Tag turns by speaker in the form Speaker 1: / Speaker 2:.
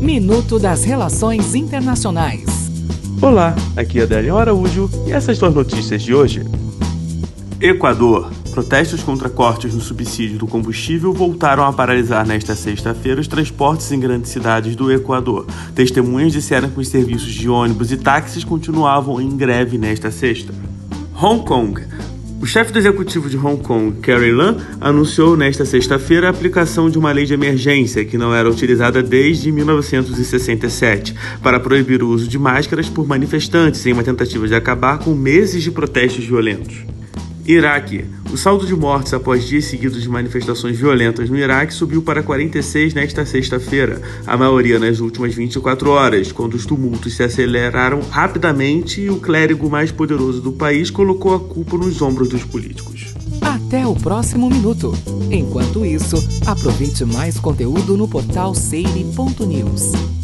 Speaker 1: Minuto das Relações Internacionais.
Speaker 2: Olá, aqui é Adélio Araújo e essas duas notícias de hoje. Equador. Protestos contra cortes no subsídio do combustível voltaram a paralisar nesta sexta-feira os transportes em grandes cidades do Equador. Testemunhas disseram que os serviços de ônibus e táxis continuavam em greve nesta sexta. Hong Kong. O chefe do executivo de Hong Kong, Carrie Lam, anunciou nesta sexta-feira a aplicação de uma lei de emergência que não era utilizada desde 1967 para proibir o uso de máscaras por manifestantes em uma tentativa de acabar com meses de protestos violentos. Iraque. O saldo de mortes após dias seguidos de manifestações violentas no Iraque subiu para 46 nesta sexta-feira, a maioria nas últimas 24 horas, quando os tumultos se aceleraram rapidamente e o clérigo mais poderoso do país colocou a culpa nos ombros dos políticos.
Speaker 1: Até o próximo minuto. Enquanto isso, aproveite mais conteúdo no portal seire.news.